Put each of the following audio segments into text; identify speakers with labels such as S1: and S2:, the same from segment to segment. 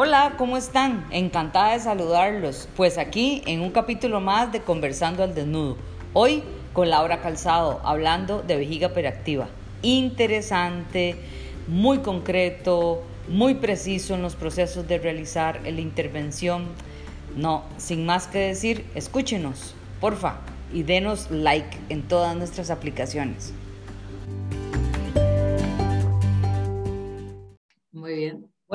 S1: Hola, ¿cómo están? Encantada de saludarlos. Pues aquí en un capítulo más de Conversando al Desnudo. Hoy con Laura Calzado, hablando de vejiga peractiva. Interesante, muy concreto, muy preciso en los procesos de realizar la intervención. No, sin más que decir, escúchenos, porfa, y denos like en todas nuestras aplicaciones.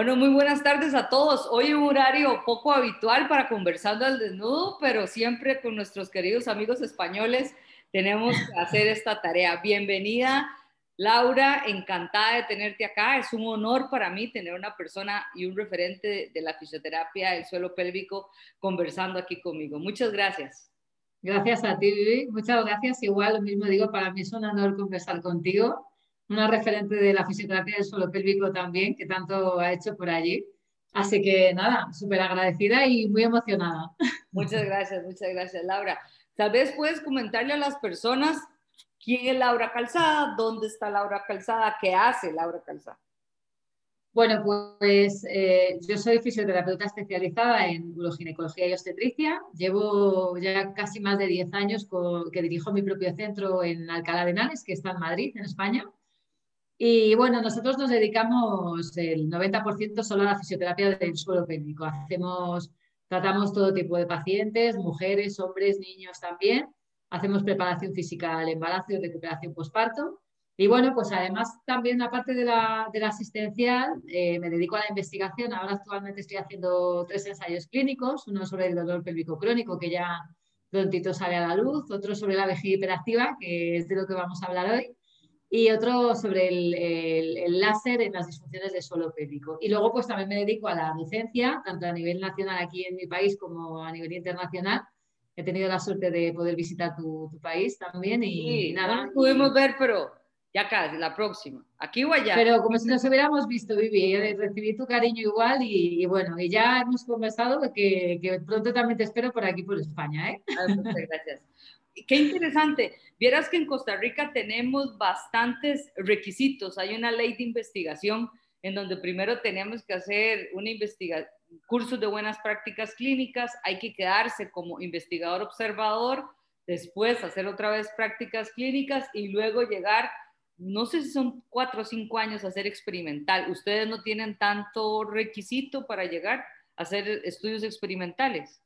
S1: Bueno, muy buenas tardes a todos. Hoy un horario poco habitual para conversando al desnudo, pero siempre con nuestros queridos amigos españoles tenemos que hacer esta tarea. Bienvenida, Laura, encantada de tenerte acá. Es un honor para mí tener una persona y un referente de la fisioterapia del suelo pélvico conversando aquí conmigo. Muchas gracias.
S2: Gracias a ti, Vivi. Muchas gracias. Igual, lo mismo digo, para mí es un honor conversar contigo una referente de la fisioterapia del suelo pélvico también, que tanto ha hecho por allí. Así que nada, súper agradecida y muy emocionada.
S1: Muchas gracias, muchas gracias, Laura. Tal vez puedes comentarle a las personas quién es Laura Calzada, dónde está Laura Calzada, qué hace Laura Calzada.
S2: Bueno, pues eh, yo soy fisioterapeuta especializada en uroginecología y obstetricia. Llevo ya casi más de 10 años que dirijo mi propio centro en Alcalá de Henares, que está en Madrid, en España. Y bueno, nosotros nos dedicamos el 90% solo a la fisioterapia del suelo pélvico. Hacemos, tratamos todo tipo de pacientes, mujeres, hombres, niños también. Hacemos preparación física al embarazo y recuperación postparto. Y bueno, pues además también aparte de la, de la asistencial, eh, me dedico a la investigación. Ahora actualmente estoy haciendo tres ensayos clínicos, uno sobre el dolor pélvico crónico, que ya prontito sale a la luz, otro sobre la vejiga hiperactiva, que es de lo que vamos a hablar hoy, y otro sobre el, láser en las disfunciones de suelo pélvico. Y luego pues también me dedico a la docencia, tanto a nivel nacional aquí en mi país como a nivel internacional. He tenido la suerte de poder visitar tu, país también y, nada.
S1: No pudimos ver, pero ya casi, la próxima. Aquí o allá.
S2: Pero como si nos hubiéramos visto, Vivi, recibí tu cariño igual y, bueno, y ya hemos conversado que, que, pronto también te espero por aquí, por España. ¿eh?
S1: Ah, muchas gracias. Qué interesante. Vieras que en Costa Rica tenemos bastantes requisitos. Hay una ley de investigación en donde primero tenemos que hacer una investigación, cursos de buenas prácticas clínicas, hay que quedarse como investigador observador, después hacer otra vez prácticas clínicas y luego llegar, no sé si son cuatro o cinco años a hacer experimental. ¿Ustedes no tienen tanto requisito para llegar a hacer estudios experimentales?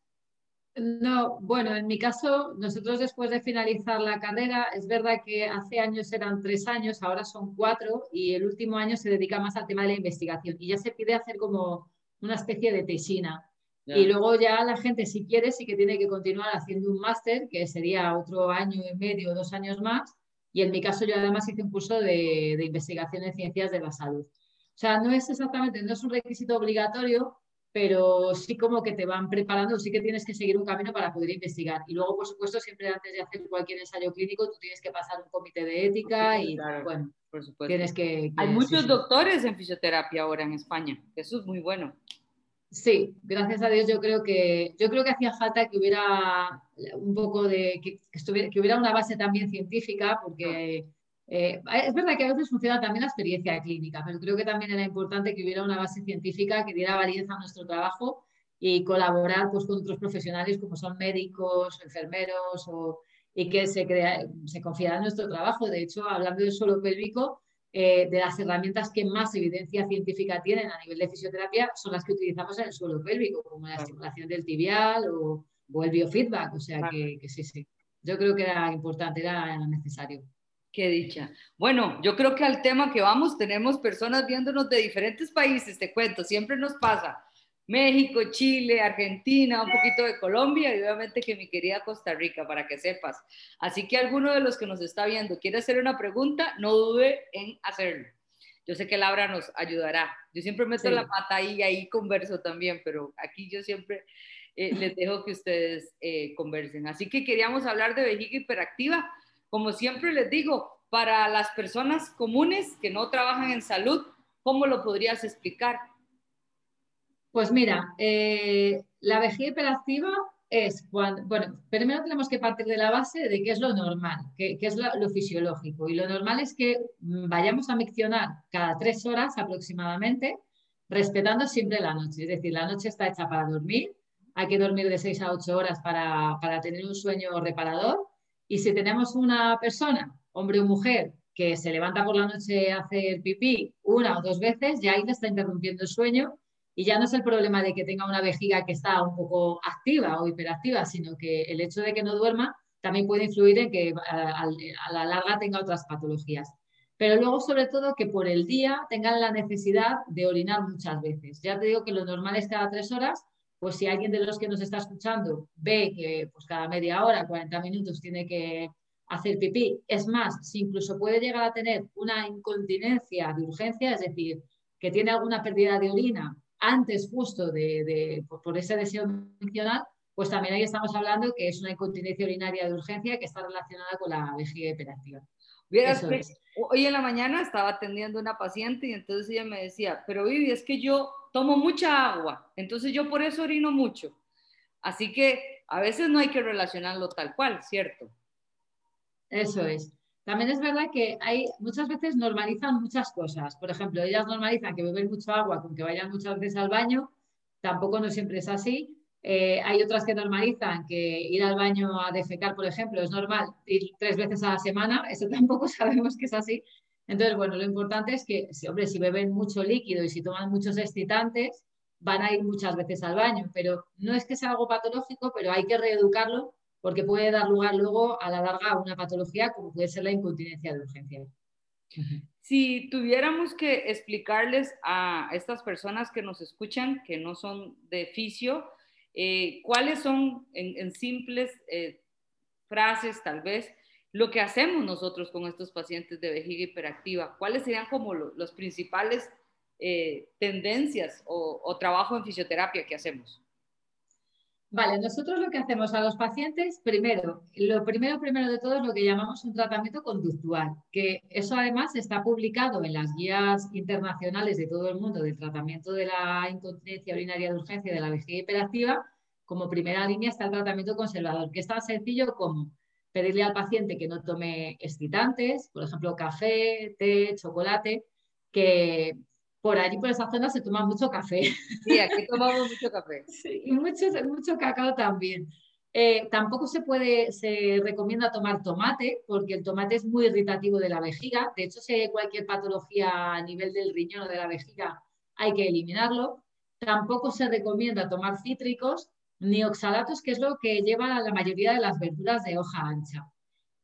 S2: No, bueno, en mi caso, nosotros después de finalizar la carrera, es verdad que hace años eran tres años, ahora son cuatro, y el último año se dedica más al tema de la investigación. Y ya se pide hacer como una especie de tesina. Y luego ya la gente, si quiere, sí que tiene que continuar haciendo un máster, que sería otro año y medio, dos años más. Y en mi caso, yo además hice un curso de, de investigación en ciencias de la salud. O sea, no es exactamente, no es un requisito obligatorio, pero sí como que te van preparando, sí que tienes que seguir un camino para poder investigar. Y luego, por supuesto, siempre antes de hacer cualquier ensayo clínico, tú tienes que pasar un comité de ética y, bueno, por supuesto. tienes que...
S1: Hay muchos doctores en fisioterapia ahora en España, eso es muy bueno.
S2: Sí, gracias a Dios yo creo que yo creo que hacía falta que hubiera un poco de que, estuviera, que hubiera una base también científica porque eh, es verdad que a veces funciona también la experiencia clínica, pero creo que también era importante que hubiera una base científica que diera validez a nuestro trabajo y colaborar pues, con otros profesionales como son médicos, enfermeros y que se, crea, se confiara en nuestro trabajo. De hecho, hablando del suelo pélvico, eh, de las herramientas que más evidencia científica tienen a nivel de fisioterapia son las que utilizamos en el suelo pélvico, como la estimulación del tibial o, el biofeedback. O sea que, que sí, sí. Yo creo que era importante, era necesario.
S1: Qué dicha. Bueno, yo creo que al tema que vamos tenemos personas viéndonos de diferentes países, te cuento, siempre nos pasa. México, Chile, Argentina, un poquito de Colombia y obviamente que mi querida Costa Rica, para que sepas. Así que alguno de los que nos está viendo quiere hacer una pregunta, no dude en hacerlo. Yo sé que Laura nos ayudará. Yo siempre meto la pata ahí y ahí converso también, pero aquí yo siempre eh, les dejo que ustedes eh, conversen. Así que queríamos hablar de vejiga hiperactiva como siempre les digo, para las personas comunes que no trabajan en salud, ¿cómo lo podrías explicar?
S2: Pues mira, eh, la vejiga hiperactiva es cuando, bueno, primero tenemos que partir de la base de qué es lo normal, qué, es lo, fisiológico. Y lo normal es que vayamos a miccionar cada tres horas aproximadamente respetando siempre la noche. Es decir, la noche está hecha para dormir, hay que dormir de 6 a 8 horas para, para tener un sueño reparador. Y si tenemos una persona, hombre o mujer, que se levanta por la noche a hacer pipí una o dos veces, ya ahí le está interrumpiendo el sueyo y ya no es el problema de que tenga una vejiga que está un poco activa o hiperactiva, sino que el hecho de que no duerma también puede influir en que a, la larga tenga otras patologías. Pero luego, sobre todo, que por el día tengan la necesidad de orinar muchas veces. Ya te digo que lo normal es cada tres horas, pues si alguien de los que nos está escuchando ve que pues cada media hora, 40 minutos tiene que hacer pipí. Es más, si incluso puede llegar a tener una incontinencia de urgencia, es decir, que tiene alguna pérdida de orina antes justo de, por ese deseo mencional, pues también ahí estamos hablando que es una incontinencia urinaria de urgencia que está relacionada con la vejiga hiperactiva.
S1: hoy en la mañana estaba atendiendo a una paciente y entonces ella me decía, pero Vivi, es que yo tomo mucha agua, entonces yo por eso orino mucho. Así que a veces no hay que relacionarlo tal cual, ¿cierto?
S2: Eso es. También es verdad que hay muchas veces normalizan muchas cosas. Por ejemplo, ellas normalizan que beber mucho agua con que vayan muchas veces al baño. Tampoco no siempre es así. Eh, hay otras que normalizan que ir al baño a defecar, por ejemplo, es normal ir tres veces a la semana. Eso tampoco sabemos que es así. Entonces, bueno, lo importante es que, si, hombre, si beben mucho líquido y si toman muchos excitantes, van a ir muchas veces al baño. Pero no es que sea algo patológico, pero hay que reeducarlo porque puede dar lugar luego a la larga a una patología como puede ser la incontinencia de urgencia.
S1: Si tuviéramos que explicarles a estas personas que nos escuchan, que no son de fisio, eh, cuáles son en, simples eh, frases tal vez lo que hacemos nosotros con estos pacientes de vejiga hiperactiva, cuáles serían como los principales eh, tendencias o, trabajo en fisioterapia que hacemos.
S2: Vale, nosotros lo que hacemos a los pacientes, primero, lo primero, primero de todo es lo que llamamos un tratamiento conductual, que eso además está publicado en las guías internacionales de todo el mundo del tratamiento de la incontinencia urinaria de urgencia de la vejiga hiperactiva. Como primera línea está el tratamiento conservador, que es tan sencillo como pedirle al paciente que no tome excitantes, por ejemplo, café, té, chocolate, que por allí, por esa zona, se toma mucho café.
S1: Sí, aquí tomamos mucho café.
S2: Sí, y mucho, mucho cacao también. Eh, tampoco se puede, se recomienda tomar tomate, porque el tomate es muy irritativo de la vejiga. De hecho, si hay cualquier patología a nivel del riñón o de la vejiga, hay que eliminarlo. Tampoco se recomienda tomar cítricos ni oxalatos, que es lo que lleva la mayoría de las verduras de hoja ancha.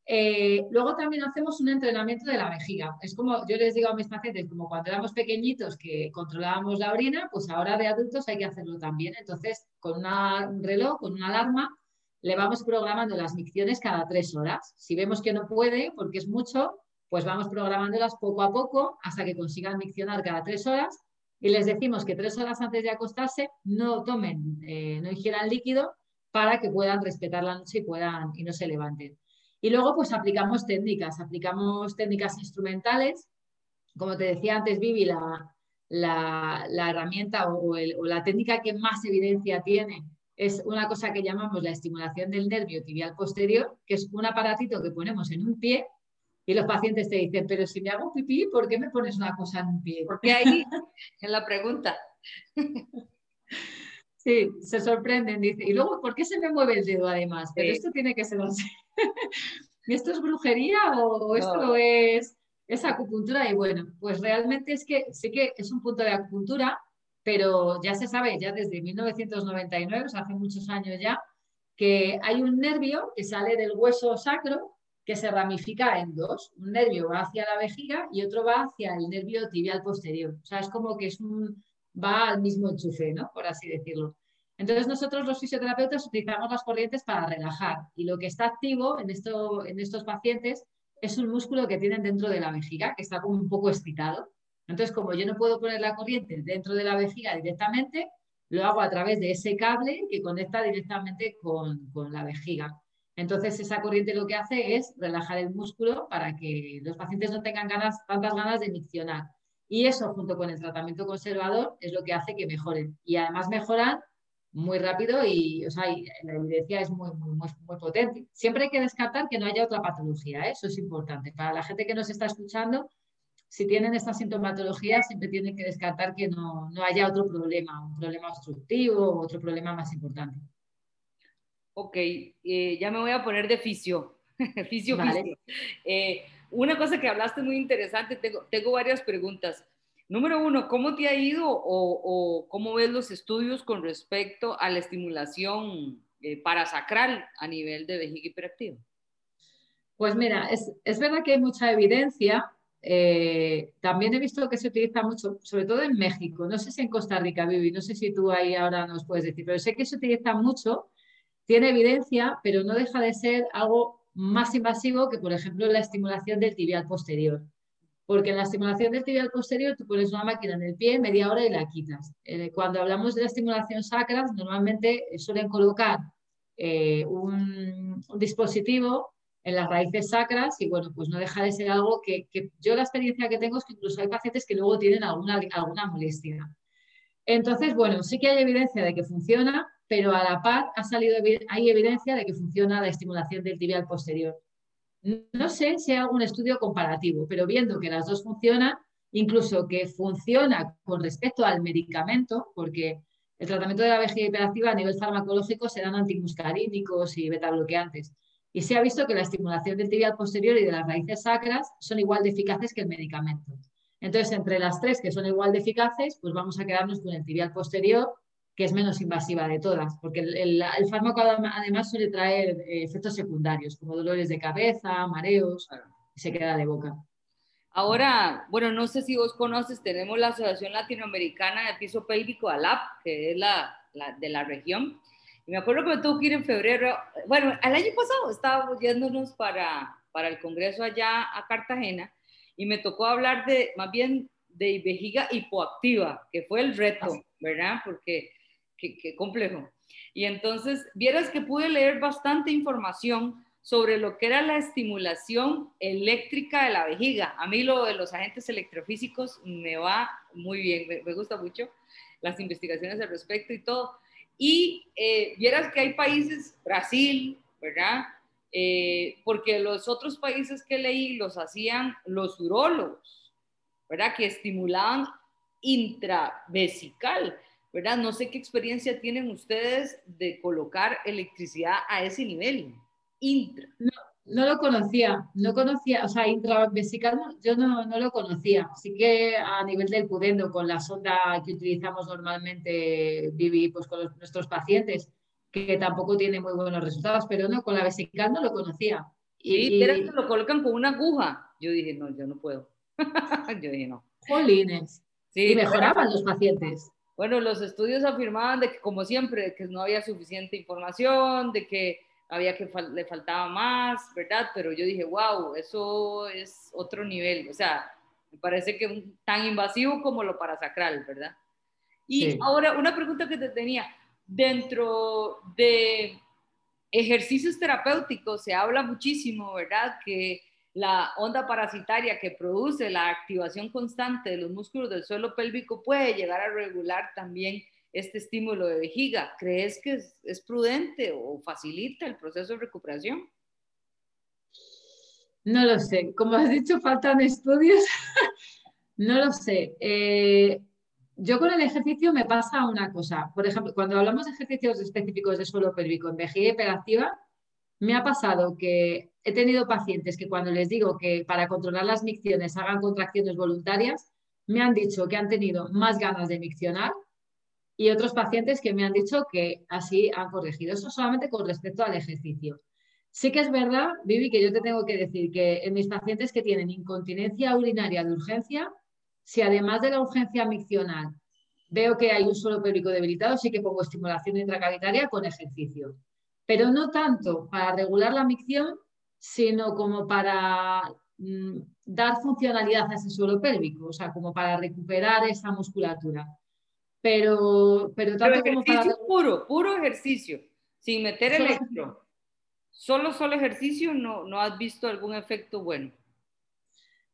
S2: Eh, luego también hacemos un entrenamiento de la vejiga. Es como yo les digo a mis pacientes, como cuando éramos pequeñitos que controlábamos la orina, pues ahora de adultos hay que hacerlo también. Entonces, con un reloj, con una alarma, le vamos programando las micciones cada tres horas. Si vemos que no puede, porque es mucho, pues vamos programándolas poco a poco hasta que consigan miccionar cada tres horas. Y les decimos que tres horas antes de acostarse no tomen, eh, no ingieran líquido para que puedan respetar la noche y, puedan, y no se levanten. Y luego pues aplicamos técnicas, aplicamos técnicas instrumentales. Como te decía antes, Vivi, la, la, herramienta o, la técnica que más evidencia tiene es una cosa que llamamos la estimulación del nervio tibial posterior, que es un aparatito que ponemos en un pie y los pacientes te dicen, pero si me hago pipí, ¿por qué me pones una cosa en un pie?
S1: Porque ahí, en la pregunta.
S2: Sí, se sorprenden, dice. Y luego, ¿por qué se me mueve el dedo además? Pero esto tiene que ser así. ¿Esto es brujería o, esto es, es acupuntura? Y bueno, pues realmente es que sí que es un punto de acupuntura, pero ya se sabe, ya desde 1999, o sea, hace muchos años ya, que hay un nervio que sale del hueso sacro que se ramifica en dos. Un nervio va hacia la vejiga y otro va hacia el nervio tibial posterior. O sea, es como que es un, va al mismo enchufe, ¿no? Por así decirlo. Entonces nosotros los fisioterapeutas utilizamos las corrientes para relajar y lo que está activo en, esto, en estos pacientes es un músculo que tienen dentro de la vejiga, que está como un poco excitado. Entonces, como yo no puedo poner la corriente dentro de la vejiga directamente, lo hago a través de ese cable que conecta directamente con, con la vejiga. Entonces, esa corriente lo que hace es relajar el músculo para que los pacientes no tengan ganas, tantas ganas de miccionar. Y eso, junto con el tratamiento conservador, es lo que hace que mejoren. Y además mejoran muy rápido y, o sea, la evidencia es muy, muy, muy, potente. Siempre hay que descartar que no haya otra patología, ¿eh? eso es importante. Para la gente que nos está escuchando, si tienen esta sintomatología, siempre tienen que descartar que no, haya otro problema, un problema obstructivo o otro problema más importante.
S1: Ok, eh, ya me voy a poner de fisio. fisio, fisio. Eh, una cosa que hablaste muy interesante, tengo, tengo varias preguntas. Número uno, ¿cómo te ha ido o, cómo ves los estudios con respecto a la estimulación eh, parasacral a nivel de vejiga hiperactiva?
S2: Pues mira, es, es verdad que hay mucha evidencia. Eh, también he visto que se utiliza mucho, sobre todo en México. No sé si en Costa Rica, Vivi, no sé si tú ahí ahora nos puedes decir, pero sé que se utiliza mucho, tiene evidencia, pero no deja de ser algo más invasivo que, por ejemplo, la estimulación del tibial posterior. Porque en la estimulación del tibial posterior tú pones una máquina en el pie media hora y la quitas. Eh, cuando hablamos de la estimulación sacra, normalmente suelen colocar eh, un, dispositivo en las raíces sacras y bueno, pues no deja de ser algo que, yo la experiencia que tengo es que incluso hay pacientes que luego tienen alguna, alguna molestia. Entonces, bueno, sí que hay evidencia de que funciona, pero a la par ha salido, hay evidencia de que funciona la estimulación del tibial posterior. No sé si hay algún estudio comparativo, pero viendo que las dos funcionan, incluso que funciona con respecto al medicamento, porque el tratamiento de la vejiga hiperactiva a nivel farmacológico se dan antimuscarínicos y betabloqueantes. Y se ha visto que la estimulación del tibial posterior y de las raíces sacras son igual de eficaces que el medicamento. Entonces, entre las tres que son igual de eficaces, pues vamos a quedarnos con el tibial posterior, que es menos invasiva de todas, porque el, fármaco además suele traer eh, efectos secundarios, como dolores de cabeza, mareos, y se queda de boca.
S1: Ahora, bueno, no sé si vos conoces, tenemos la Asociación Latinoamericana de Piso Pélvico, ALAP, que es la, de la región. Y me acuerdo que me tuve que ir en febrero, bueno, el año pasado estábamos yéndonos para, para el Congreso allá a Cartagena y me tocó hablar de, más bien, de vejiga hipoactiva, que fue el reto, ¿verdad? Porque qué, complejo. Y entonces, vieras que pude leer bastante información sobre lo que era la estimulación eléctrica de la vejiga. A mí lo de los agentes electrofísicos me va muy bien, me, gusta mucho las investigaciones al respecto y todo. Y eh, vieras que hay países, Brasil, ¿verdad? Eh, porque los otros países que leí los hacían los urólogos, ¿verdad? Que estimulaban intravesical. ¿Verdad? No sé qué experiencia tienen ustedes de colocar electricidad a ese nivel, intra.
S2: No, lo conocía, no conocía, o sea, intravesical yo no, no, lo conocía. Sí que a nivel del pudendo, con la sonda que utilizamos normalmente, Vivi, pues con nuestros pacientes, que tampoco tiene muy buenos resultados, pero no, con la vesical no lo conocía.
S1: Y, sí, que lo colocan con una aguja. Yo dije, no, yo no puedo. yo dije, no.
S2: Jolines. Sí, y mejoraban los pacientes.
S1: Bueno, los estudios afirmaban de que, como siempre, que no había suficiente información, de que había que le faltaba más, ¿verdad? Pero yo dije, wow, eso es otro nivel, o sea, me parece que tan invasivo como lo parasacral, ¿verdad? Y ahora, una pregunta que te tenía, dentro de ejercicios terapéuticos se habla muchísimo, ¿verdad? Que la onda parasitaria que produce la activación constante de los músculos del suelo pélvico puede llegar a regular también este estímulo de vejiga. ¿Crees que es, prudente o facilita el proceso de recuperación?
S2: No lo sé. Como has dicho, faltan estudios. no lo sé. Eh, yo con el ejercicio me pasa una cosa. Por ejemplo, cuando hablamos de ejercicios específicos de suelo pélvico en vejiga hiperactiva, me ha pasado que he tenido pacientes que cuando les digo que para controlar las micciones hagan contracciones voluntarias, me han dicho que han tenido más ganas de miccionar y otros pacientes que me han dicho que así han corregido. Eso solamente con respecto al ejercicio. Sí que es verdad, Vivi, que yo te tengo que decir que en mis pacientes que tienen incontinencia urinaria de urgencia, si además de la urgencia miccional veo que hay un suelo pélvico debilitado, sí que pongo estimulación intracavitaria con ejercicio. Pero no tanto para regular la micción, sino como para mm, dar funcionalidad a ese suelo pélvico, o sea, como para recuperar esa musculatura. Pero, pero tanto
S1: como para... puro, puro ejercicio, sin meter el electro. Solo, solo ejercicio, no, no has visto algún efecto bueno.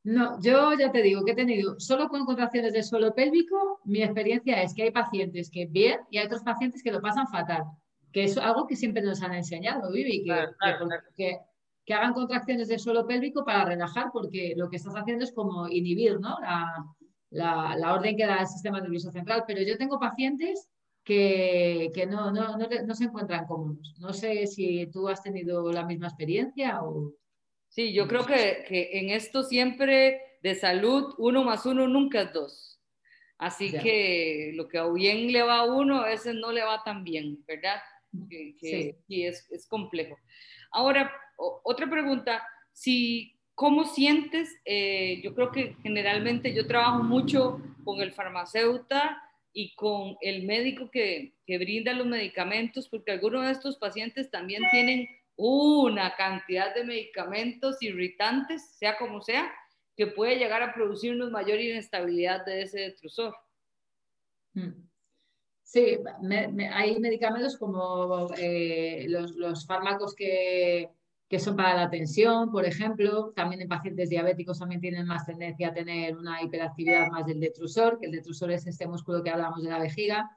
S2: No, yo ya te digo que he tenido solo con contracciones del suelo pélvico, mi experiencia es que hay pacientes que bien y hay otros pacientes que lo pasan fatal, que es algo que siempre nos han enseñado, Vivi, que, que hagan contracciones del suelo pélvico para relajar, porque lo que estás haciendo es como inhibir ¿no? la, la, orden que da el sistema nervioso central. Pero yo tengo pacientes que, que no, no, no, no, se encuentran cómodos. No sé si tú has tenido la misma experiencia o...
S1: Sí, yo creo que, que en esto siempre de salud, uno más uno nunca es dos. Así que lo que bien le va a uno, a veces no le va tan bien, ¿verdad? sí. es, es, complejo. Ahora, otra pregunta, si, ¿cómo sientes? Eh, yo creo que generalmente yo trabajo mucho con el farmacéutico y con el médico que, que brinda los medicamentos, porque algunos de estos pacientes también tienen una cantidad de medicamentos irritantes, sea como sea, que puede llegar a producirnos mayor inestabilidad de ese detrusor.
S2: Mm. Sí, hay medicamentos como eh, los, fármacos que, que, son para la tensión, por ejemplo. También en pacientes diabéticos también tienen más tendencia a tener una hiperactividad más del detrusor, que el detrusor es este músculo que hablamos de la vejiga.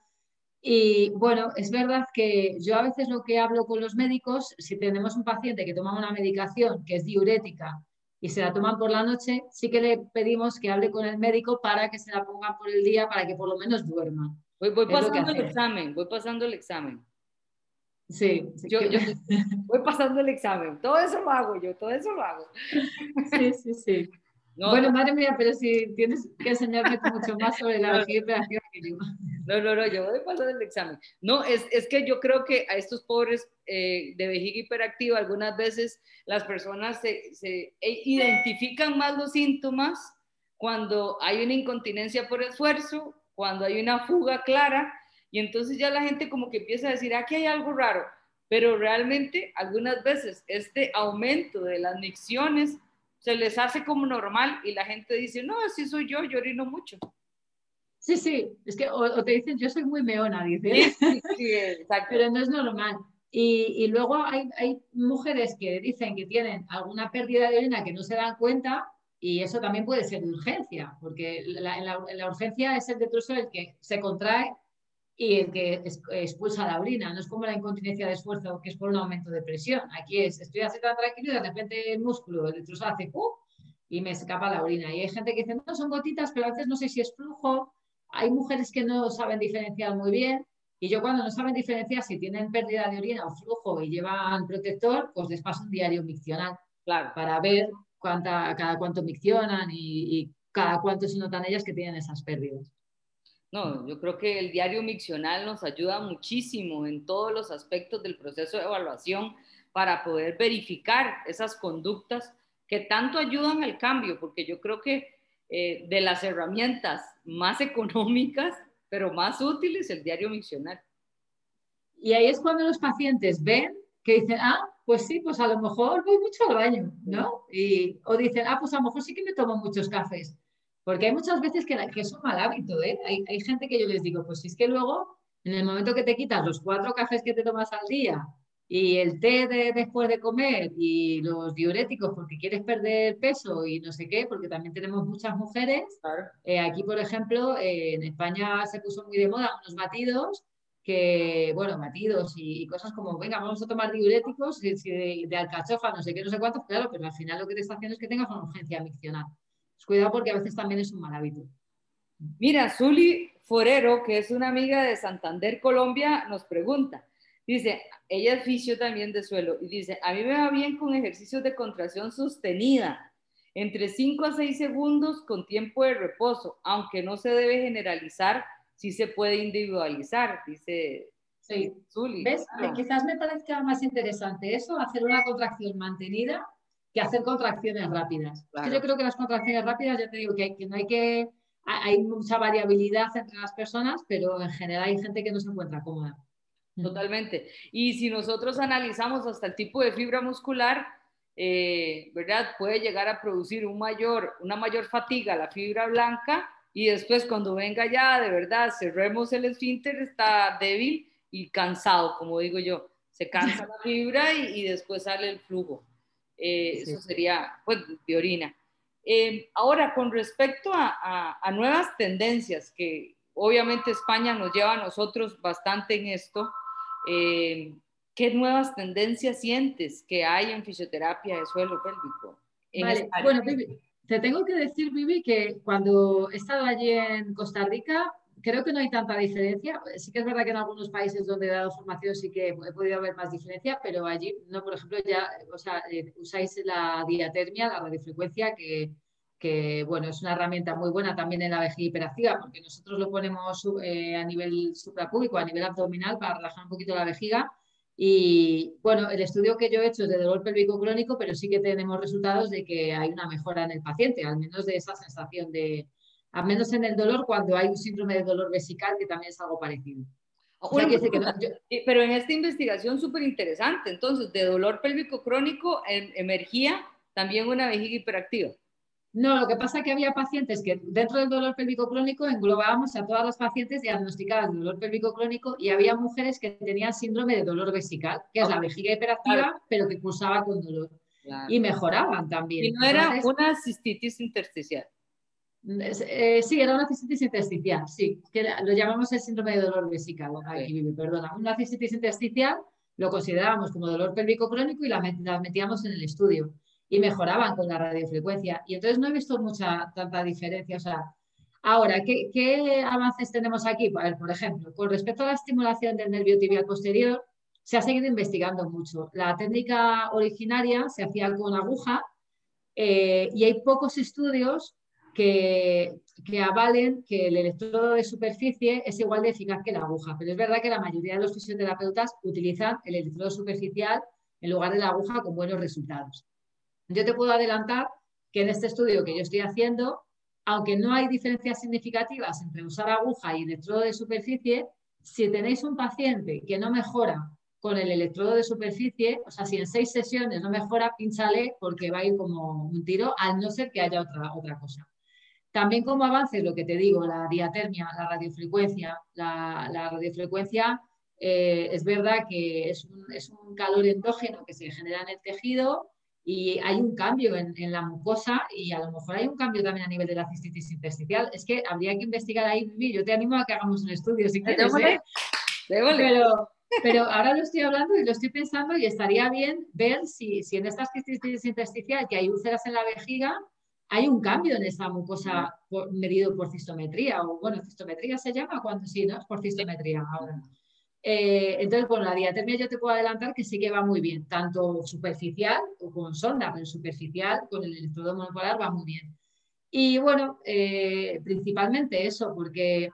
S2: Y bueno, es verdad que yo a veces lo que hablo con los médicos, si tenemos un paciente que toma una medicación que es diurética y se la toman por la noche, sí que le pedimos que hable con el médico para que se la pongan por el día para que por lo menos duerma.
S1: Voy, voy pasando el examen, voy pasando el examen.
S2: Sí,
S1: yo, yo, voy pasando el examen, todo eso lo hago yo, todo eso lo hago.
S2: Sí, sí, sí. bueno, madre mía, pero si tienes que enseñarme mucho más sobre la vejiga que yo.
S1: No, no, no, yo voy pasando el examen. No, es, es que yo creo que a estos pobres eh, de vejiga hiperactiva, algunas veces las personas se, se e, identifican más los síntomas cuando hay una incontinencia por esfuerzo, cuando hay una fuga clara, y entonces ya la gente como que empieza a decir, aquí hay algo raro, pero realmente algunas veces este aumento de las micciones se les hace como normal y la gente dice, no, así soy yo, yo orino mucho.
S2: Sí, sí, es que o, te dicen, yo soy muy meona, dice. Sí, sí, exacto. Pero no es normal. Y, luego hay, hay, mujeres que dicen que tienen alguna pérdida de orina que no se dan cuenta y eso también puede ser de urgencia, porque la, en, la, urgencia es el detrusor el que se contrae y el que expulsa la orina. No es como la incontinencia de esfuerzo, que es por un aumento de presión. Aquí es, estoy así tan tranquilo y de repente el músculo, el hace ¡pum! y me escapa la orina. Y hay gente que dice, no, son gotitas, pero a veces no sé si es flujo hay mujeres que no saben diferenciar muy bien y yo cuando no saben diferenciar si tienen pérdida de orina o flujo y llevan protector, pues les paso un diario miccional claro. para ver cuánta, cada cuánto miccionan y, cada cuánto se notan ellas que tienen esas pérdidas.
S1: No, yo creo que el diario miccional nos ayuda muchísimo en todos los aspectos del proceso de evaluación para poder verificar esas conductas que tanto ayudan al cambio, porque yo creo que eh, de las herramientas más económicas, pero más útiles, el diario miccional.
S2: Y ahí es cuando los pacientes ven que dicen, ah, pues sí, pues a lo mejor voy mucho al baño, ¿no? O dicen, ah, pues a lo mejor sí que me tomo muchos cafés. Porque hay muchas veces que, que es un mal hábito, ¿eh? Hay, hay gente que yo les digo, pues si es que luego, en el momento que te quitas los cuatro cafés que te tomas al día y el té de, después de comer y los diuréticos porque quieres perder peso y no sé qué, porque también tenemos muchas mujeres. Eh, aquí, por ejemplo, en España se puso muy de moda unos batidos que, bueno, batidos y, cosas como, venga, vamos a tomar diuréticos de, de, alcachofa, no sé qué, no sé cuántos, claro, pero al final lo que te está haciendo es que tengas una urgencia miccional. Pues cuidado porque a veces también es un mal hábito.
S1: Mira, Zuli Forero, que es una amiga de Santander, Colombia, nos pregunta, Dice, ella es fisio también de suelo y dice, a mí me va bien con ejercicios de contracción sostenida, entre 5 a 6 segundos con tiempo de reposo, aunque no se debe generalizar, sí se puede individualizar, dice
S2: Sí. ¿Ves? Ah. Quizás me parezca más interesante eso, hacer una contracción mantenida, que hacer contracciones rápidas. yo creo que las contracciones rápidas, ya te digo que, que no hay que... Hay mucha variabilidad entre las personas, pero en general hay gente que no se encuentra cómoda.
S1: Totalmente. Y si nosotros analizamos hasta el tipo de fibra muscular, eh, ¿verdad? Puede llegar a producir un mayor, una mayor fatiga la fibra blanca y después cuando venga ya, de verdad, cerremos el esfínter, está débil y cansado, como digo yo. Se cansa la fibra y, después sale el flujo. Eh, eso sería, pues, de orina. Eh, ahora, con respecto a, a nuevas tendencias que obviamente España nos lleva a nosotros bastante en esto, eh, ¿qué nuevas tendencias sientes que hay en fisioterapia de suelo pélvico?
S2: Vale. Bueno, te tengo que decir, Vivi, que cuando he estado allí en Costa Rica, creo que no hay tanta diferencia. Sí que es verdad que en algunos países donde he dado formación sí que he podido ver más diferencia, pero allí, no, por ejemplo, ya o sea, eh, usáis la diatermia, la radiofrecuencia, que, que, bueno, es una herramienta muy buena también en la vejiga hiperactiva, porque nosotros lo ponemos eh, a nivel suprapúbico, a nivel abdominal, para relajar un poquito la vejiga. Y bueno, el estudio que yo he hecho es de dolor pélvico crónico, pero sí que tenemos resultados de que hay una mejora en el paciente, al menos de esa sensación de, al menos en el dolor, cuando hay un síndrome de dolor vesical, que también es algo parecido.
S1: Pero en esta investigación súper interesante, entonces, de dolor pélvico crónico emergía también una vejiga hiperactiva.
S2: No, lo que pasa es que había pacientes que dentro del dolor pélvico crónico englobábamos a todas las pacientes diagnosticadas de dolor pélvico crónico y había mujeres que tenían síndrome de dolor vesical, que es la vejiga hiperactiva, pero que cursaba con dolor. Y mejoraban también.
S1: Y no era una cistitis intersticial.
S2: Eh, sí, era una cistitis intersticial, sí, que lo llamamos el síndrome de dolor vesical, perdona. Una cistitis intersticial lo considerábamos como dolor pélvico crónico y la, metíamos en el estudio y mejoraban con la radiofrecuencia. Y entonces no he visto mucha tanta diferencia. O sea, ahora, ¿qué, avances tenemos aquí? por ejemplo, con respecto a la estimulación del nervio tibial posterior, se ha seguido investigando mucho. La técnica originaria se hacía con aguja eh, y hay pocos estudios que, avalen que el electrodo de superficie es igual de eficaz que la aguja. Pero es verdad que la mayoría de los fisioterapeutas utilizan el electrodo superficial en lugar de la aguja con buenos resultados. Yo te puedo adelantar que en este estudio que yo estoy haciendo, aunque no hay diferencias significativas entre usar aguja y electrodo de superficie, si tenéis un paciente que no mejora con el electrodo de superficie, o sea, si en seis sesiones no mejora, pínchale porque va a ir como un tiro, al no ser que haya otra, otra cosa. También como avance, lo que te digo, la diatermia, la radiofrecuencia. La, radiofrecuencia eh, es verdad que es un, calor endógeno que se genera en el tejido y hay un cambio en, la mucosa y a lo mejor hay un cambio también a nivel de la cistitis intersticial. Es que habría que investigar ahí, yo te animo a que hagamos un estudio si quieres. ¿eh? Pero, pero ahora lo estoy hablando y lo estoy pensando y estaría bien ver si, si en esta cistitis intersticial que hay úlceras en la vejiga, hay un cambio en esa mucosa medido por cistometría, o bueno, cistometría se llama cuando sí, ¿no? Es por cistometría ahora. Eh, entonces, bueno, la diatermia yo te puedo adelantar que sí que va muy bien, tanto superficial o con sonda, pero superficial con el electrodo monopolar va muy bien. Y bueno, eh, principalmente eso, porque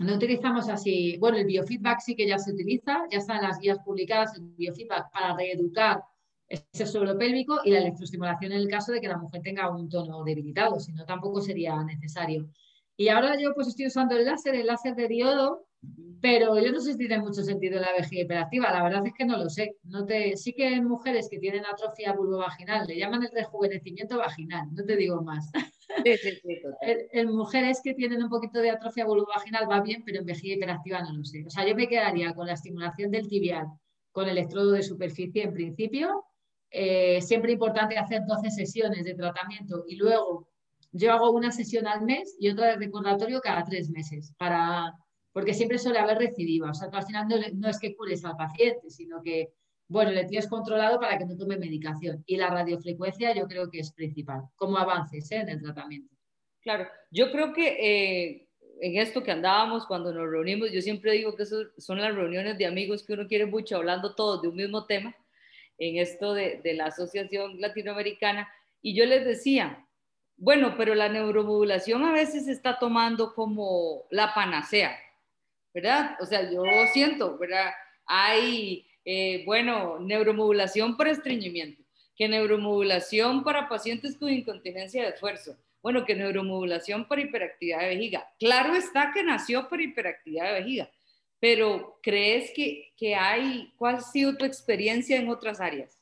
S2: no utilizamos así, bueno, el biofeedback sí que ya se utiliza, ya están las guías publicadas, el biofeedback para reeducar ese suelo pélvico y la electroestimulación en el caso de que la mujer tenga un tono debilitado, si no tampoco sería necesario. Y ahora yo pues estoy usando el láser, el láser de diodo, pero yo no sé si tiene mucho sentido la vejiga hiperactiva, la verdad es que no lo sé. No te, sí que en mujeres que tienen atrofia vulvovaginal, le llaman el rejuvenecimiento vaginal, no te digo más. en, mujeres que tienen un poquito de atrofia vulvovaginal va bien, pero en vejiga hiperactiva no lo sé. O sea, yo me quedaría con la estimulación del tibial, con el electrodo de superficie en principio, eh, siempre importante hacer 12 sesiones de tratamiento y luego yo hago una sesión al mes y otra de recordatorio cada tres meses, para, porque siempre suele haber recidiva. O sea, al final no, es que cures al paciente, sino que, bueno, le tienes controlado para que no tome medicación. Y la radiofrecuencia yo creo que es principal, como avances ¿eh? en el tratamiento.
S1: Claro, yo creo que eh, en esto que andábamos cuando nos reunimos, yo siempre digo que son las reuniones de amigos que uno quiere mucho, hablando todos de un mismo tema en esto de, la Asociación Latinoamericana, y yo les decía, bueno, pero la neuromodulación a veces se está tomando como la panacea, ¿verdad? O sea, yo siento, ¿verdad? Hay, eh, bueno, neuromodulación para estreñimiento, que neuromodulación para pacientes con incontinencia de esfuerzo, bueno, que neuromodulación para hiperactividad de vejiga. Claro está que nació para hiperactividad de vejiga, pero ¿crees que, que, hay, cuál ha sido tu experiencia en otras áreas?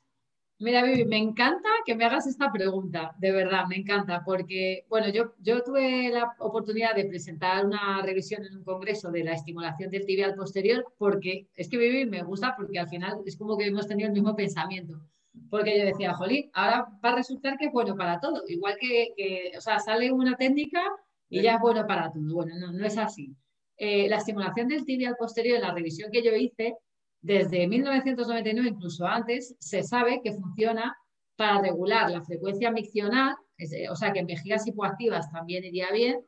S2: Mira, Vivi, me encanta que me hagas esta pregunta, de verdad, me encanta, porque, bueno, yo, yo tuve la oportunidad de presentar una revisión en un congreso de la estimulación del tibial posterior, porque es que Vivi me gusta, porque al final es como que hemos tenido el mismo pensamiento. Porque yo decía, jolín, ahora va a resultar que es bueno para todo, igual que, que o sea, sale una técnica y ya es bueno para todo. Bueno, no, no es así. Eh, la estimulación del tibial posterior, en la revisión que yo hice, desde 1999, incluso antes, se sabe que funciona para regular la frecuencia miccional, o sea que en vejigas hipoactivas también iría bien,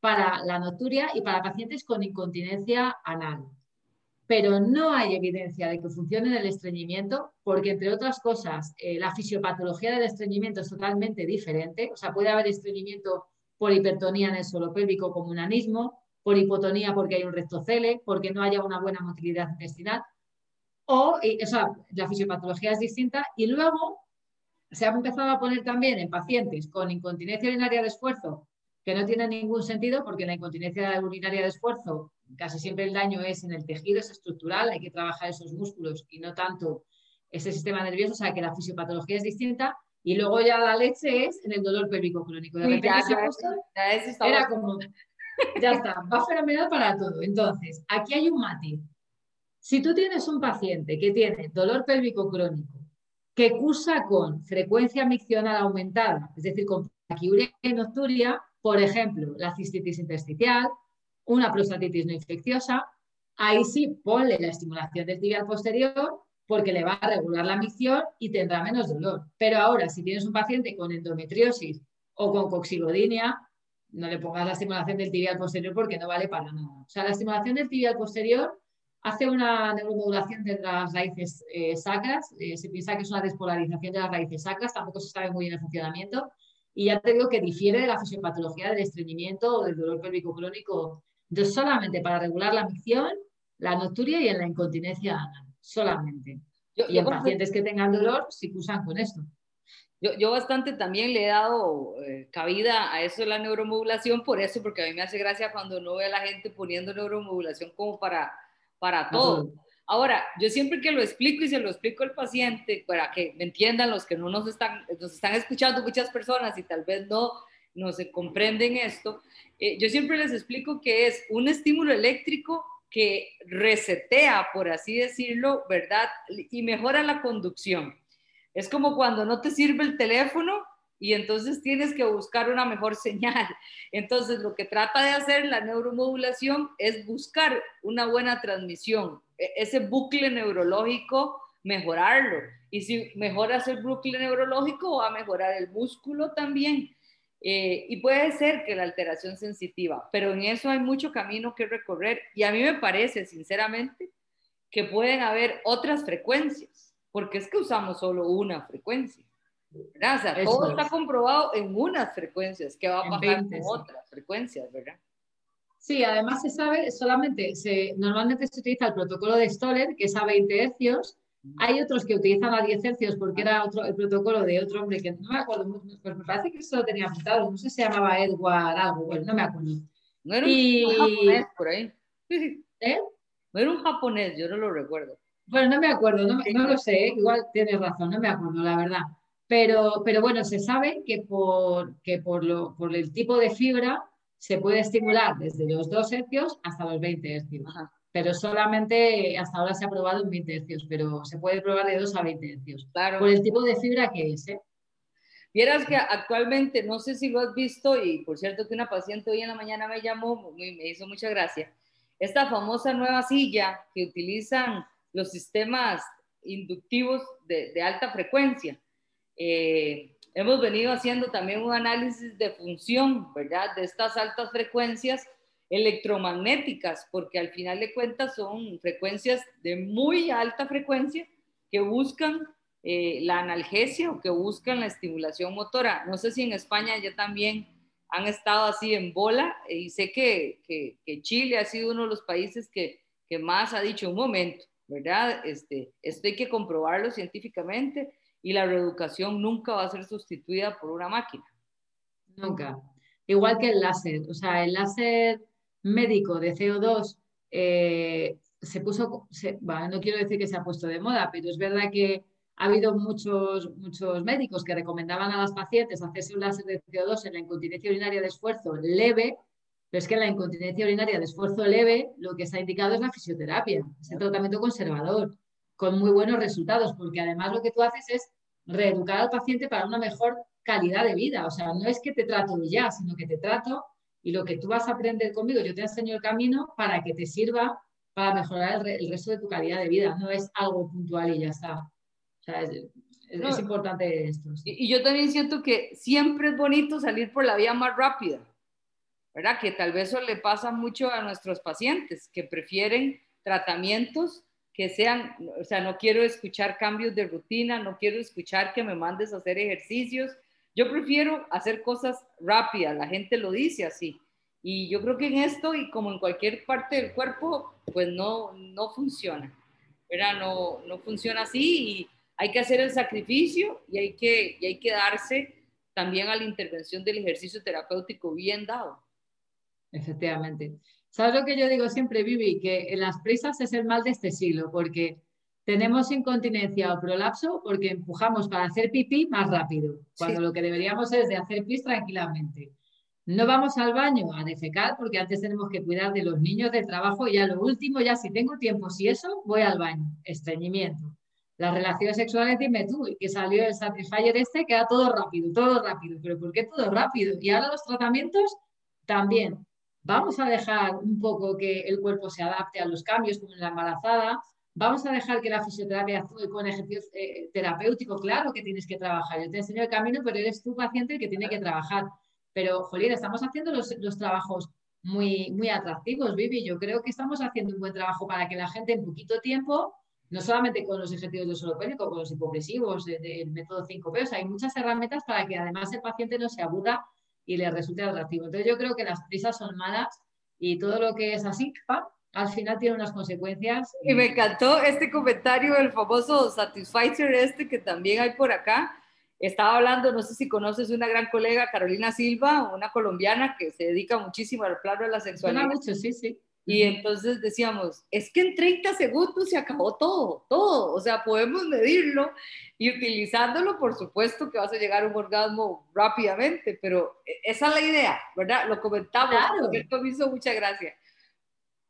S2: para la nocturia y para pacientes con incontinencia anal. Pero no hay evidencia de que funcione en el estreñimiento, porque entre otras cosas, eh, la fisiopatología del estreñimiento es totalmente diferente. O sea, puede haber estreñimiento por hipertonía en el suelo pélvico como un anismo, por hipotonía porque hay un rectocele, porque no haya una buena motilidad intestinal. O, o sea, la fisiopatología es distinta. Y luego se ha empezado a poner también en pacientes con incontinencia urinaria de esfuerzo que no tiene ningún sentido porque la incontinencia urinaria de esfuerzo, casi siempre el daño es en el tejido, es estructural, hay que trabajar esos músculos y no tanto ese sistema nervioso, o sea que la fisiopatología es distinta. Y luego ya la leche es en el dolor pélvico crónico. De repente se era como, ya está, va fenomenal para todo. Entonces, aquí hay un matiz. Si tú tienes un paciente que tiene dolor pélvico crónico, que cursa con frecuencia miccional aumentada, es decir, con plaquiuria y nocturia, por ejemplo, la cistitis intersticial, una prostatitis no infecciosa, ahí sí ponle la estimulación del tibial posterior porque le va a regular la micción y tendrá menos dolor. Pero ahora, si tienes un paciente con endometriosis o con coxigodinia, no le pongas la estimulación del tibial posterior porque no vale para nada. O sea, la estimulación del tibial posterior hace una neuromodulación de las raíces eh, sacras. Eh, se piensa que es una despolarización de las raíces sacras, tampoco se sabe muy bien el funcionamiento, y ya te digo que difiere de la fisiopatología del estreñimiento o del dolor pélvico crónico. Entonces, solamente para regular la micción, la nocturia y en la incontinencia anal, solamente. y en pacientes que tengan dolor, sí usan con esto.
S1: Yo, yo, bastante también le he dado eh, cabida a eso de la neuromodulación, por eso, porque a mí me hace gracia cuando no ve a la gente poniendo neuromodulación como para, para todo. Ahora, yo siempre que lo explico y se lo explico al paciente, para que me entiendan los que no nos están, nos están escuchando muchas personas y tal vez no, no se comprenden esto, eh, yo siempre les explico que es un estímulo eléctrico que resetea, por así decirlo, ¿verdad? Y mejora la conducción. Es como cuando no te sirve el teléfono y entonces tienes que buscar una mejor señal. Entonces, lo que trata de hacer la neuromodulación es buscar una buena transmisión, e-, ese bucle neurológico, mejorarlo. Y si mejoras el bucle neurológico, va a mejorar el músculo también. Eh, y puede ser que la alteración sensitiva, pero en eso hay mucho camino que recorrer. Y a mí me parece, sinceramente, que pueden haber otras frecuencias, porque es que usamos solo una frecuencia. O todo está comprobado en unas frecuencias, que va a pasar con otras frecuencias, ¿verdad?
S2: Sí, además se sabe, solamente, se, normalmente se utiliza el protocolo de Stoller, que es a 20 hercios. Hay otros que utilizan a 10 hercios porque era otro, el protocolo de otro hombre que no me acuerdo, pues me parece que eso lo tenía apuntado, no sé si se llamaba Edward algo, bueno, no me acuerdo.
S1: No era un japonés por ahí. ¿Eh? No era un japonés, yo no lo recuerdo.
S2: Bueno, no me acuerdo, no, no lo sé, igual tienes razón, no me acuerdo, la verdad. Pero, pero bueno, se sabe que por, que por, lo, por el tipo de fibra se puede estimular desde los 2 hercios hasta los 20 hercios. Pero solamente hasta ahora se ha probado en 20 hercios, pero se puede probar de 2 a 20 hercios. Claro. Por el tipo de fibra que es. ¿eh?
S1: Vieras que actualmente, no sé si lo has visto, y por cierto que una paciente hoy en la mañana me llamó, y me hizo mucha gracia, esta famosa nueva silla que utilizan los sistemas inductivos de, de alta frecuencia. Eh, hemos venido haciendo también un análisis de función, ¿verdad? De estas altas frecuencias electromagnéticas, porque al final de cuentas son frecuencias de muy alta frecuencia que buscan eh, la analgesia o que buscan la estimulación motora. No sé si en España ya también han estado así en bola y sé que, que, Chile ha sido uno de los países que, que, más ha dicho un momento, ¿verdad? Este, esto hay que comprobarlo científicamente y la reeducación nunca va a ser sustituida por una máquina.
S2: Nunca. Igual que el láser. O sea, el láser médico de CO2 eh, se puso, no quiero decir que se ha puesto de moda, pero es verdad que ha habido muchos, muchos médicos que recomendaban a las pacientes hacerse un láser de CO2 en la incontinencia urinaria de esfuerzo leve, pero es que en la incontinencia urinaria de esfuerzo leve lo que ha indicado es la fisioterapia, es el tratamiento conservador con muy buenos resultados, porque además lo que tú haces es reeducar al paciente para una mejor calidad de vida. O sea, no es que te trato ya, sino que te trato y lo que tú vas a aprender conmigo, yo te enseño el camino para que te sirva para mejorar el, resto de tu calidad de vida, no es algo puntual y ya está. O sea, es, importante esto.
S1: Y, yo también siento que siempre es bonito salir por la vía más rápida, ¿verdad? Que tal vez eso le pasa mucho a nuestros pacientes, que prefieren tratamientos que sean, o sea, no quiero escuchar cambios de rutina, no quiero escuchar que me mandes a hacer ejercicios. Yo prefiero hacer cosas rápidas, la gente lo dice así. Y yo creo que en esto y como en cualquier parte del cuerpo, pues no, no funciona. ¿verdad? No, no funciona así y hay que hacer el sacrificio y hay que, y hay que darse también a la intervención del ejercicio terapéutico bien dado.
S2: Efectivamente. ¿Sabes lo que yo digo siempre, Vivi? Que en las prisas es el mal de este siglo, porque tenemos incontinencia o prolapso porque empujamos para hacer pipí más rápido, cuando lo que deberíamos es de hacer pis tranquilamente. No vamos al baño a defecar porque antes tenemos que cuidar de los niños del trabajo y a lo último, ya si tengo tiempo, si eso, voy al baño. Estreñimiento. Las relaciones sexuales, dime tú, que salió el Satisfyer este, que era todo rápido, todo rápido. ¿Pero por qué todo rápido? Y ahora los tratamientos también. Vamos a dejar un poco que el cuerpo se adapte a los cambios, como en la embarazada. Vamos a dejar que la fisioterapia actúe con ejercicio eh, terapéutico. Claro que tienes que trabajar. Yo te enseño el camino, pero eres tu paciente el que tiene que trabajar pero, jolín, estamos haciendo los, trabajos muy, muy atractivos, Vivi. Yo creo que estamos haciendo un buen trabajo para que la gente en poquito tiempo, no solamente con los ejercicios de suelo con los hipopresivos, del método 5P, hay muchas herramientas para que además el paciente no se aburra y le resulte atractivo. Entonces yo creo que las prisas son malas y todo lo que es así, al final tiene unas consecuencias.
S1: Y me encantó este comentario del famoso Satisficer este que también hay por acá, estaba hablando, no sé si conoces una gran colega, Carolina Silva, una colombiana que se dedica muchísimo al plano de la sexualidad.
S2: mucho, sí, sí.
S1: Y entonces decíamos, es que en 30 segundos se acabó todo, todo. O sea, podemos medirlo y utilizándolo, por supuesto que vas a llegar a un orgasmo rápidamente, pero esa es la idea, ¿verdad? Lo comentamos, claro. esto me hizo mucha gracia.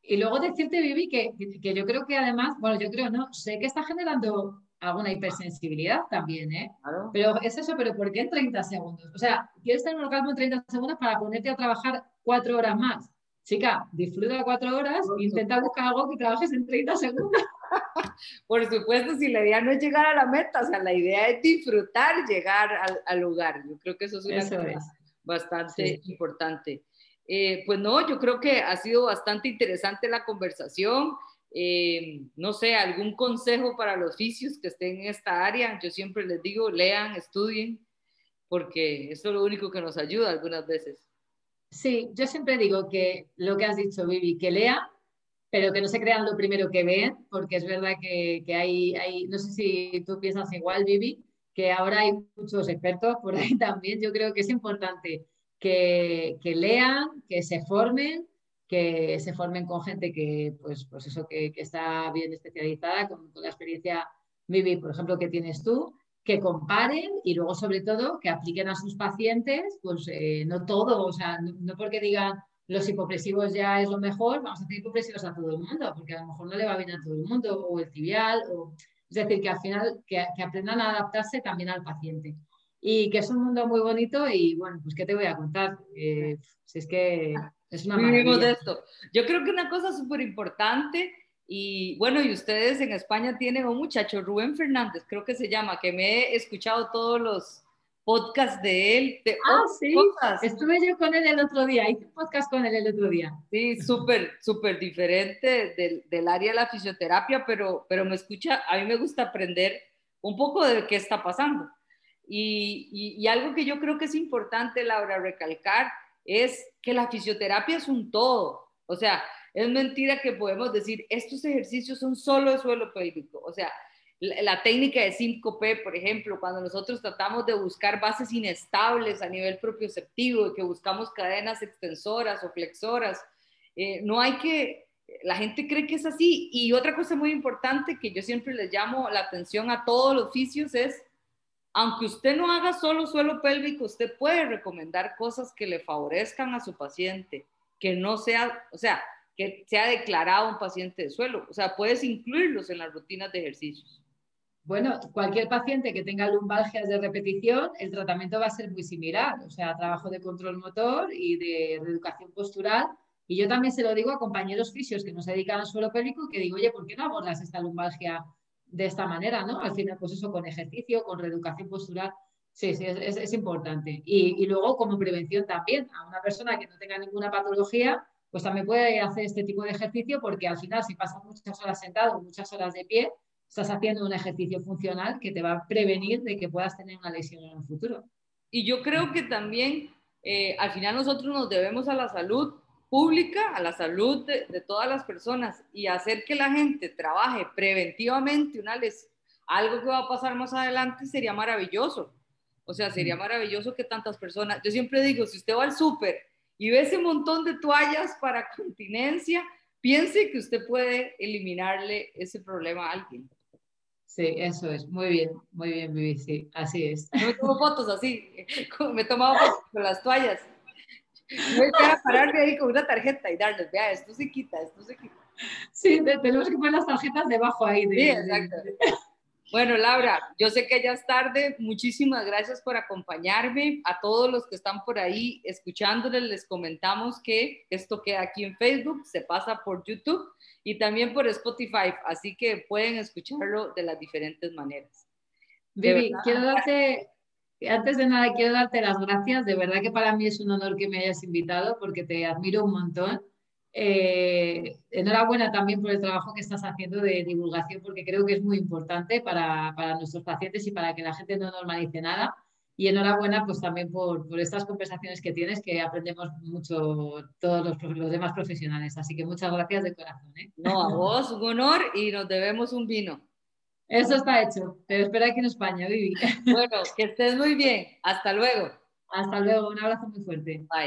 S2: Y luego decirte, Vivi, que, que yo creo que además, bueno, yo creo, no, sé que está generando alguna hipersensibilidad también, ¿eh? Pero es eso, pero ¿por qué en 30 segundos? O sea, ¿quieres tener un orgasmo en 30 segundos para ponerte a trabajar cuatro horas más? Chica, disfruta cuatro horas e intenta buscar algo que trabajes en 30 segundos.
S1: Por supuesto, si la idea no es llegar a la meta, o sea, la idea es disfrutar llegar al, lugar. Yo creo que eso es una cosa bastante importante. Eh, pues no, yo creo que ha sido bastante interesante la conversación. Eh, no sé, algún consejo para los oficios que estén en esta área. Yo siempre les digo, lean, estudien, porque eso es lo único que nos ayuda algunas veces.
S2: Sí, yo siempre digo que lo que has dicho, Vivi, que lean, pero que no se crean lo primero que ven, porque es verdad que, hay, hay, no sé si tú piensas igual, Vivi, que ahora hay muchos expertos por ahí también. Yo creo que es importante que, que lean, que se formen que se formen con gente que, pues, pues eso, que, está bien especializada, con, la experiencia, Vivi, por ejemplo, que tienes tú, que comparen y luego, sobre todo, que apliquen a sus pacientes, pues eh, no todo, o sea, no, porque digan los hipopresivos ya es lo mejor, vamos a hacer hipopresivos a todo el mundo, porque a lo mejor no le va bien a todo el mundo, o el tibial, o... es decir, que al final que, aprendan a adaptarse también al paciente. Y que es un mundo muy bonito y bueno, pues ¿qué te voy a contar? Eh, si es que es una
S1: esto. Yo creo que una cosa súper importante, y bueno, y ustedes en España tienen un muchacho, Rubén Fernández, creo que se llama, que me he escuchado todos los podcasts de él.
S2: ah, sí, estuve yo con él el otro día, hice un podcast con él el otro día.
S1: Sí, súper, súper diferente del, del, área de la fisioterapia, pero, pero me escucha, a mí me gusta aprender un poco de qué está pasando. Y, y, y algo que yo creo que es importante, Laura, recalcar, es que la fisioterapia es un todo. O sea, es mentira que podemos decir, estos ejercicios son solo de suelo pélvico. O sea, la, técnica de 5P, por ejemplo, cuando nosotros tratamos de buscar bases inestables a nivel propioceptivo, que buscamos cadenas extensoras o flexoras, eh, no hay que, la gente cree que es así. Y otra cosa muy importante que yo siempre les llamo la atención a todos los oficios es aunque usted no haga solo suelo pélvico, usted puede recomendar cosas que le favorezcan a su paciente, que no sea, o sea, que sea declarado un paciente de suelo. O sea, puedes incluirlos en las rutinas de ejercicios.
S2: Bueno, cualquier paciente que tenga lumbalgias de repetición, el tratamiento va a ser muy similar. O sea, trabajo de control motor y de reeducación postural Y yo también se lo digo a compañeros fisios que no se dedican al suelo pélvico que digo, oye, ¿por qué no abordas esta lumbalgia de esta manera, ¿no? Al final, pues eso, con ejercicio, con reeducación postural. Sí, sí, es, importante. Y, luego, como prevención también, a una persona que no tenga ninguna patología, pues también puede hacer este tipo de ejercicio porque al final, si pasas muchas horas sentado, muchas horas de pie, estás haciendo un ejercicio funcional que te va a prevenir de que puedas tener una lesión en el futuro.
S1: Y yo creo que también, eh, al final nosotros nos debemos a la salud pública, a la salud de, todas las personas y hacer que la gente trabaje preventivamente una les, algo que va a pasar más adelante sería maravilloso. O sea, sería maravilloso que tantas personas, yo siempre digo, si usted va al súper y ve ese montón de toallas para continencia, piense que usted puede eliminarle ese problema a alguien.
S2: Sí, eso es. Muy bien, muy bien, Vivi. Sí, así es.
S1: Yo me tomo fotos así. Me he tomado fotos con las toallas. Voy a pararme ahí con una tarjeta y darles, vea, esto se quita, esto se quita.
S2: Sí, tenemos que poner las tarjetas debajo ahí.
S1: sí, exacto. Bueno, Laura, yo sé que ya es tarde. Muchísimas gracias por acompañarme. A todos los que están por ahí escuchándoles, les comentamos que esto queda aquí en Facebook, se pasa por YouTube y también por Spotify, así que pueden escucharlo de las diferentes maneras.
S2: Vivi, quiero darte, antes de nada, quiero darte las gracias. De verdad que para mí es un honor que me hayas invitado porque te admiro un montón. Eh, enhorabuena también por el trabajo que estás haciendo de divulgación, porque creo que es muy importante para, nuestros pacientes y para que la gente no normalice nada. Y enhorabuena pues también por, estas conversaciones que tienes, que aprendemos mucho todos los, demás profesionales. Así que muchas gracias de corazón. ¿eh?
S1: No, a vos un honor y nos debemos un vino.
S2: Eso está hecho. Te espero aquí en España, Vivi.
S1: Bueno, que estés muy bien. Hasta luego.
S2: Hasta luego. Un abrazo muy fuerte.
S1: Bye.